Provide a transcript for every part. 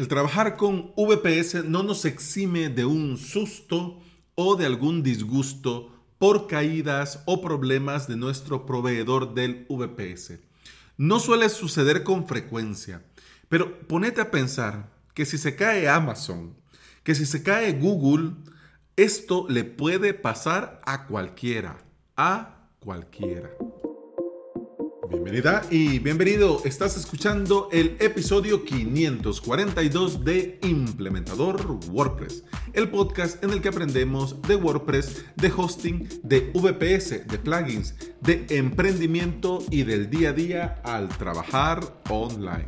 El trabajar con VPS no nos exime de un susto o de algún disgusto por caídas o problemas de nuestro proveedor del VPS. No suele suceder con frecuencia, pero ponete a pensar que si se cae Amazon, que si se cae Google, esto le puede pasar a cualquiera, a cualquiera. Bienvenida y bienvenido. Estás escuchando el episodio 542 de Implementador WordPress, el podcast en el que aprendemos de WordPress, de hosting, de VPS, de plugins, de emprendimiento y del día a día al trabajar online.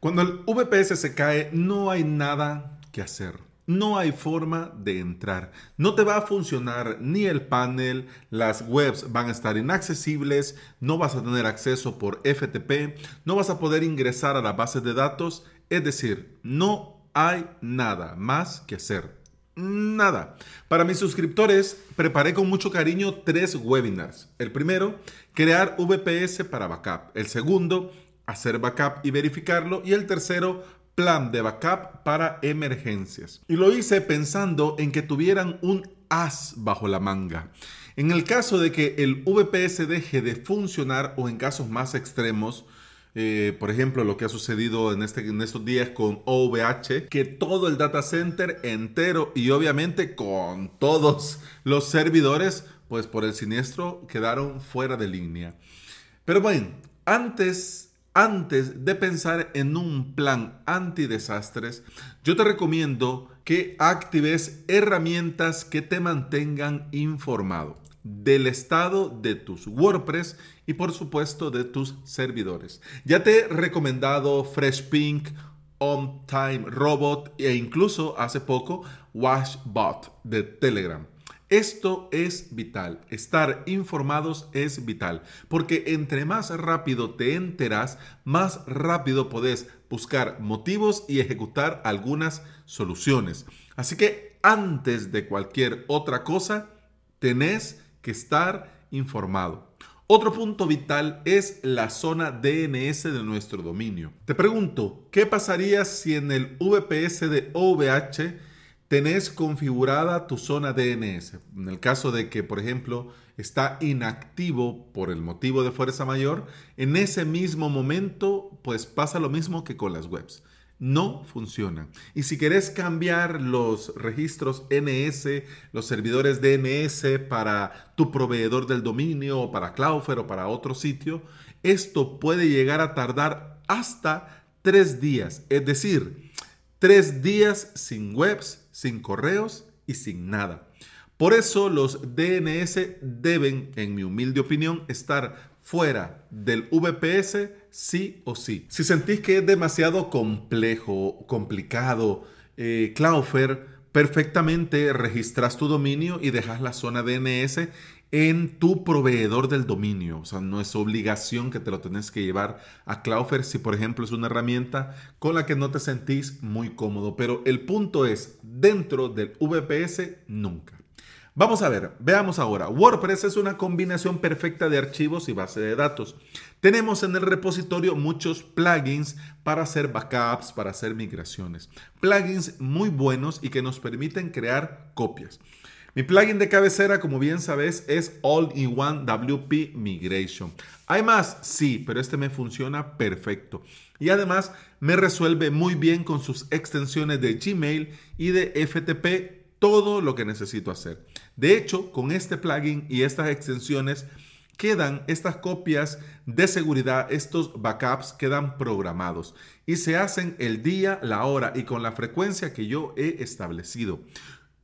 Cuando el VPS se cae, no hay nada que hacer no hay forma de entrar. No te va a funcionar ni el panel, las webs van a estar inaccesibles, no vas a tener acceso por FTP, no vas a poder ingresar a la base de datos, es decir, no hay nada más que hacer. Nada. Para mis suscriptores preparé con mucho cariño tres webinars. El primero, crear VPS para backup. El segundo, hacer backup y verificarlo. Y el tercero, plan de backup para emergencias. Y lo hice pensando en que tuvieran un as bajo la manga. En el caso de que el VPS deje de funcionar o en casos más extremos, eh, por ejemplo, lo que ha sucedido en, este, en estos días con OVH, que todo el data center entero y obviamente con todos los servidores, pues por el siniestro quedaron fuera de línea. Pero bueno, antes antes de pensar en un plan antidesastres, yo te recomiendo que actives herramientas que te mantengan informado del estado de tus WordPress y por supuesto de tus servidores. Ya te he recomendado FreshPink, OnTime Robot e incluso hace poco WashBot de Telegram. Esto es vital, estar informados es vital, porque entre más rápido te enteras, más rápido podés buscar motivos y ejecutar algunas soluciones. Así que antes de cualquier otra cosa, tenés que estar informado. Otro punto vital es la zona DNS de nuestro dominio. Te pregunto, ¿qué pasaría si en el VPS de OVH tenés configurada tu zona DNS. En el caso de que, por ejemplo, está inactivo por el motivo de fuerza mayor, en ese mismo momento, pues pasa lo mismo que con las webs. No funcionan. Y si querés cambiar los registros NS, los servidores DNS para tu proveedor del dominio o para Cloudflare o para otro sitio, esto puede llegar a tardar hasta tres días. Es decir, tres días sin webs sin correos y sin nada. Por eso los DNS deben, en mi humilde opinión, estar fuera del VPS sí o sí. Si sentís que es demasiado complejo, complicado, eh, perfectamente registras tu dominio y dejas la zona DNS en tu proveedor del dominio. O sea, no es obligación que te lo tenés que llevar a Cloudflare si, por ejemplo, es una herramienta con la que no te sentís muy cómodo. Pero el punto es, dentro del VPS, nunca. Vamos a ver, veamos ahora. WordPress es una combinación perfecta de archivos y base de datos. Tenemos en el repositorio muchos plugins para hacer backups, para hacer migraciones. Plugins muy buenos y que nos permiten crear copias. Mi plugin de cabecera, como bien sabes, es All-in-One WP Migration. ¿Hay más? Sí, pero este me funciona perfecto. Y además me resuelve muy bien con sus extensiones de Gmail y de FTP todo lo que necesito hacer. De hecho, con este plugin y estas extensiones quedan estas copias de seguridad, estos backups quedan programados y se hacen el día, la hora y con la frecuencia que yo he establecido.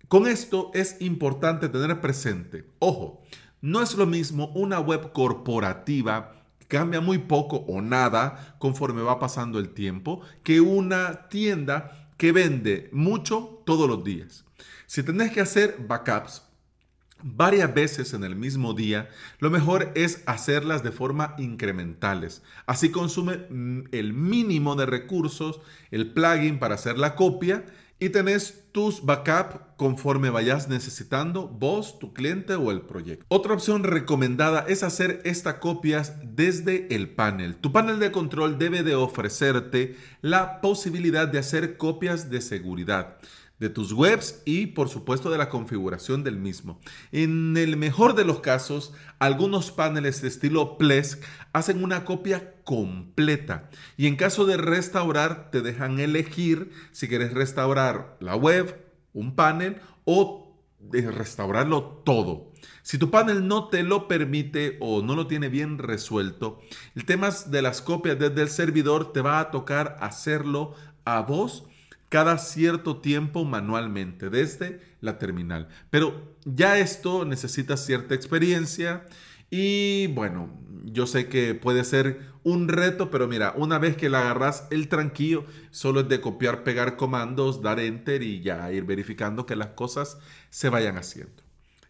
Con esto es importante tener presente, ojo, no es lo mismo una web corporativa cambia muy poco o nada conforme va pasando el tiempo que una tienda que vende mucho todos los días. Si tenés que hacer backups varias veces en el mismo día, lo mejor es hacerlas de forma incrementales. Así consume mm, el mínimo de recursos el plugin para hacer la copia y tenés tus backup conforme vayas necesitando vos, tu cliente o el proyecto. Otra opción recomendada es hacer estas copias desde el panel. Tu panel de control debe de ofrecerte la posibilidad de hacer copias de seguridad de tus webs y por supuesto de la configuración del mismo. En el mejor de los casos, algunos paneles de estilo Plesk hacen una copia completa y en caso de restaurar te dejan elegir si quieres restaurar la web, un panel o restaurarlo todo. Si tu panel no te lo permite o no lo tiene bien resuelto, el tema de las copias desde el servidor te va a tocar hacerlo a vos cada cierto tiempo manualmente desde la terminal. Pero ya esto necesita cierta experiencia y bueno, yo sé que puede ser un reto, pero mira, una vez que le agarras el tranquillo, solo es de copiar, pegar comandos, dar enter y ya ir verificando que las cosas se vayan haciendo.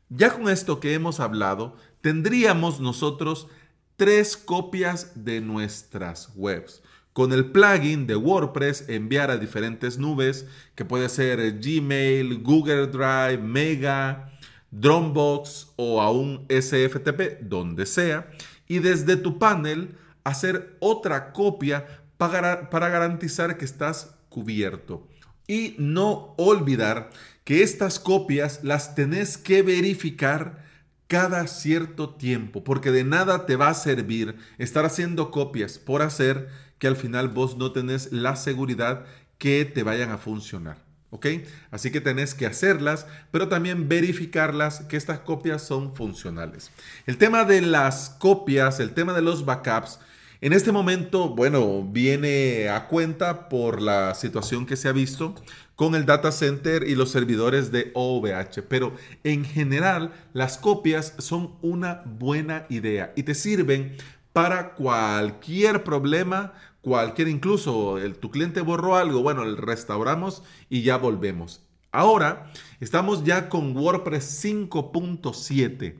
Ya con esto que hemos hablado, tendríamos nosotros tres copias de nuestras webs con el plugin de WordPress enviar a diferentes nubes, que puede ser Gmail, Google Drive, Mega, Dropbox o a un SFTP, donde sea, y desde tu panel hacer otra copia para, para garantizar que estás cubierto. Y no olvidar que estas copias las tenés que verificar cada cierto tiempo, porque de nada te va a servir estar haciendo copias por hacer que al final vos no tenés la seguridad que te vayan a funcionar. ¿Ok? Así que tenés que hacerlas, pero también verificarlas que estas copias son funcionales. El tema de las copias, el tema de los backups, en este momento, bueno, viene a cuenta por la situación que se ha visto con el data center y los servidores de OVH, pero en general las copias son una buena idea y te sirven para cualquier problema, cualquier, incluso el, tu cliente borró algo, bueno, restauramos y ya volvemos. Ahora estamos ya con WordPress 5.7.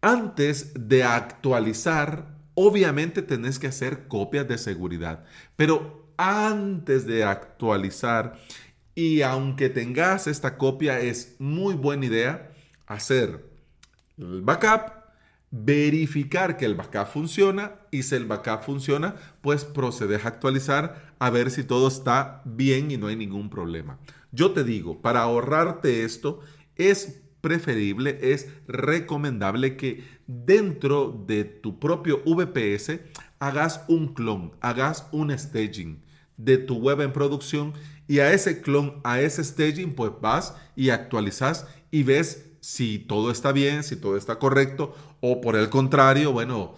Antes de actualizar, obviamente tenés que hacer copias de seguridad, pero antes de actualizar, y aunque tengas esta copia, es muy buena idea hacer el backup verificar que el backup funciona y si el backup funciona, pues procedes a actualizar a ver si todo está bien y no hay ningún problema. Yo te digo, para ahorrarte esto, es preferible, es recomendable que dentro de tu propio VPS hagas un clon, hagas un staging de tu web en producción y a ese clon, a ese staging, pues vas y actualizas y ves si todo está bien, si todo está correcto, o por el contrario, bueno,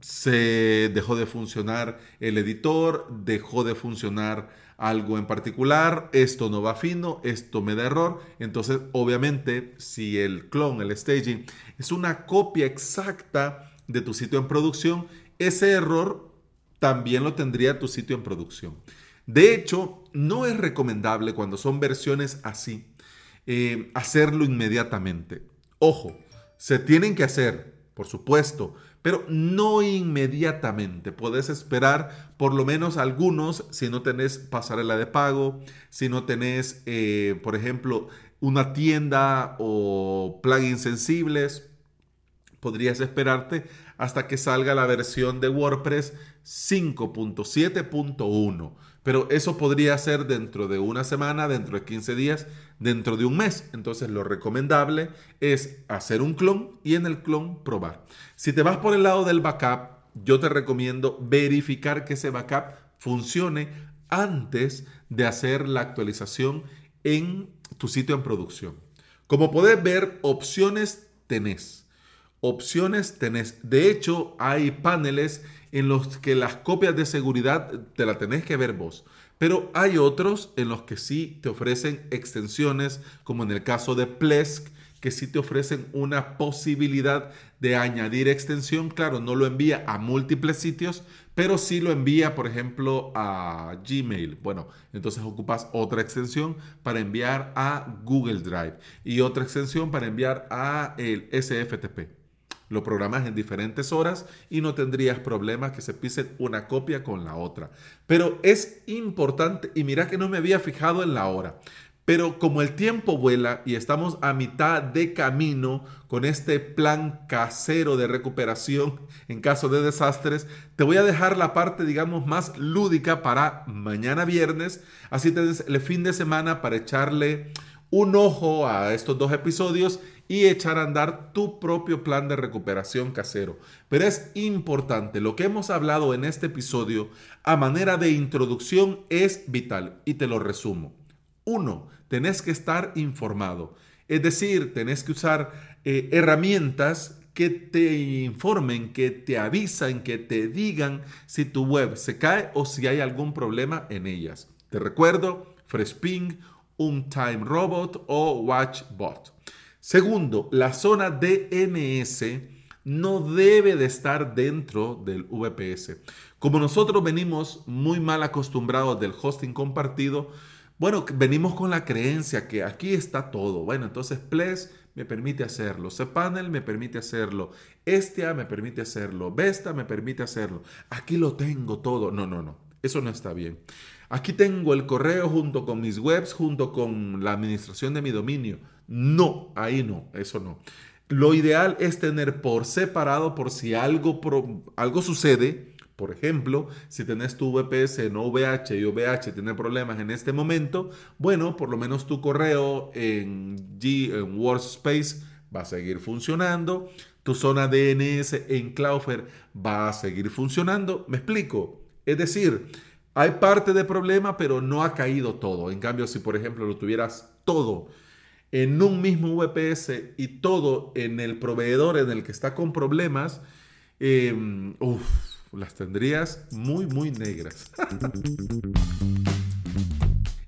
se dejó de funcionar el editor, dejó de funcionar algo en particular, esto no va fino, esto me da error. Entonces, obviamente, si el clon, el staging, es una copia exacta de tu sitio en producción, ese error también lo tendría tu sitio en producción. De hecho, no es recomendable cuando son versiones así eh, hacerlo inmediatamente. Ojo, se tienen que hacer, por supuesto, pero no inmediatamente. Puedes esperar por lo menos algunos si no tenés pasarela de pago, si no tenés, eh, por ejemplo, una tienda o plugins sensibles. Podrías esperarte hasta que salga la versión de WordPress 5.7.1. Pero eso podría ser dentro de una semana, dentro de 15 días, dentro de un mes. Entonces lo recomendable es hacer un clon y en el clon probar. Si te vas por el lado del backup, yo te recomiendo verificar que ese backup funcione antes de hacer la actualización en tu sitio en producción. Como puedes ver, opciones tenés. Opciones tenés. De hecho, hay paneles en los que las copias de seguridad te la tenés que ver vos. Pero hay otros en los que sí te ofrecen extensiones, como en el caso de Plesk, que sí te ofrecen una posibilidad de añadir extensión. Claro, no lo envía a múltiples sitios, pero sí lo envía, por ejemplo, a Gmail. Bueno, entonces ocupas otra extensión para enviar a Google Drive y otra extensión para enviar a el SFTP. Lo programas en diferentes horas y no tendrías problemas que se pisen una copia con la otra. Pero es importante, y mira que no me había fijado en la hora, Pero como el tiempo vuela y estamos a mitad de camino con este plan casero de recuperación en caso de desastres, te voy a dejar la parte, digamos, más lúdica para mañana viernes. Así tienes el fin de semana para echarle un ojo a estos dos episodios y echar a andar tu propio plan de recuperación casero. Pero es importante, lo que hemos hablado en este episodio a manera de introducción es vital y te lo resumo. Uno, tenés que estar informado. Es decir, tenés que usar eh, herramientas que te informen, que te avisen, que te digan si tu web se cae o si hay algún problema en ellas. Te recuerdo, Freshping, un Time Robot o WatchBot. Segundo, la zona DNS no debe de estar dentro del VPS. Como nosotros venimos muy mal acostumbrados del hosting compartido, bueno, venimos con la creencia que aquí está todo. Bueno, entonces Ples me permite hacerlo, cPanel me permite hacerlo, Estia me permite hacerlo, Vesta me permite hacerlo. Aquí lo tengo todo. No, no, no. Eso no está bien. Aquí tengo el correo junto con mis webs, junto con la administración de mi dominio. No, ahí no, eso no. Lo ideal es tener por separado por si algo, algo sucede por ejemplo, si tenés tu VPS en OVH y OVH tiene problemas en este momento, bueno, por lo menos tu correo en, G, en Workspace va a seguir funcionando, tu zona DNS en Cloudflare va a seguir funcionando. ¿Me explico? Es decir, hay parte de problema, pero no ha caído todo. En cambio, si por ejemplo lo tuvieras todo en un mismo VPS y todo en el proveedor en el que está con problemas, eh, las tendrías muy, muy negras.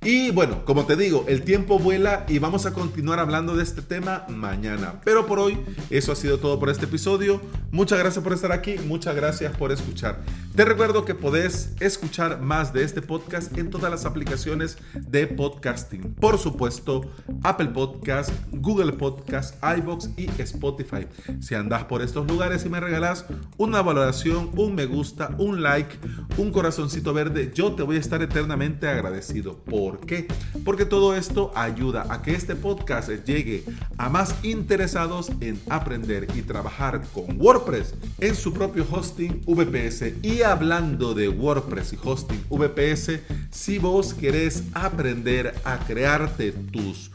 Y bueno, como te digo, el tiempo vuela y vamos a continuar hablando de este tema mañana. Pero por hoy, eso ha sido todo por este episodio. Muchas gracias por estar aquí, muchas gracias por escuchar. Te recuerdo que podés escuchar más de este podcast en todas las aplicaciones de podcasting. Por supuesto, Apple Podcast, Google Podcast, iBox y Spotify. Si andás por estos lugares y me regalás una valoración, un me gusta, un like, un corazoncito verde, yo te voy a estar eternamente agradecido. ¿Por ¿Por qué? Porque todo esto ayuda a que este podcast llegue a más interesados en aprender y trabajar con WordPress en su propio hosting VPS. Y hablando de WordPress y hosting VPS, si vos querés aprender a crearte tus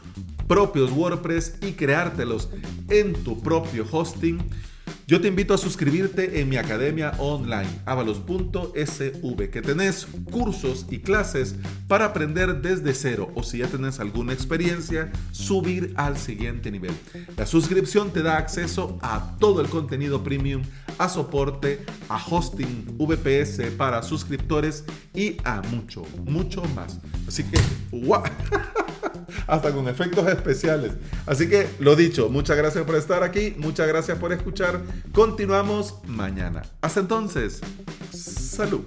propios WordPress y creártelos en tu propio hosting, yo te invito a suscribirte en mi academia online, avalos.sv, que tenés cursos y clases para aprender desde cero o si ya tenés alguna experiencia, subir al siguiente nivel. La suscripción te da acceso a todo el contenido premium, a soporte, a hosting VPS para suscriptores y a mucho, mucho más. Así que, ¡guau! hasta con efectos especiales. Así que lo dicho, muchas gracias por estar aquí, muchas gracias por escuchar. Continuamos mañana. Hasta entonces, salud.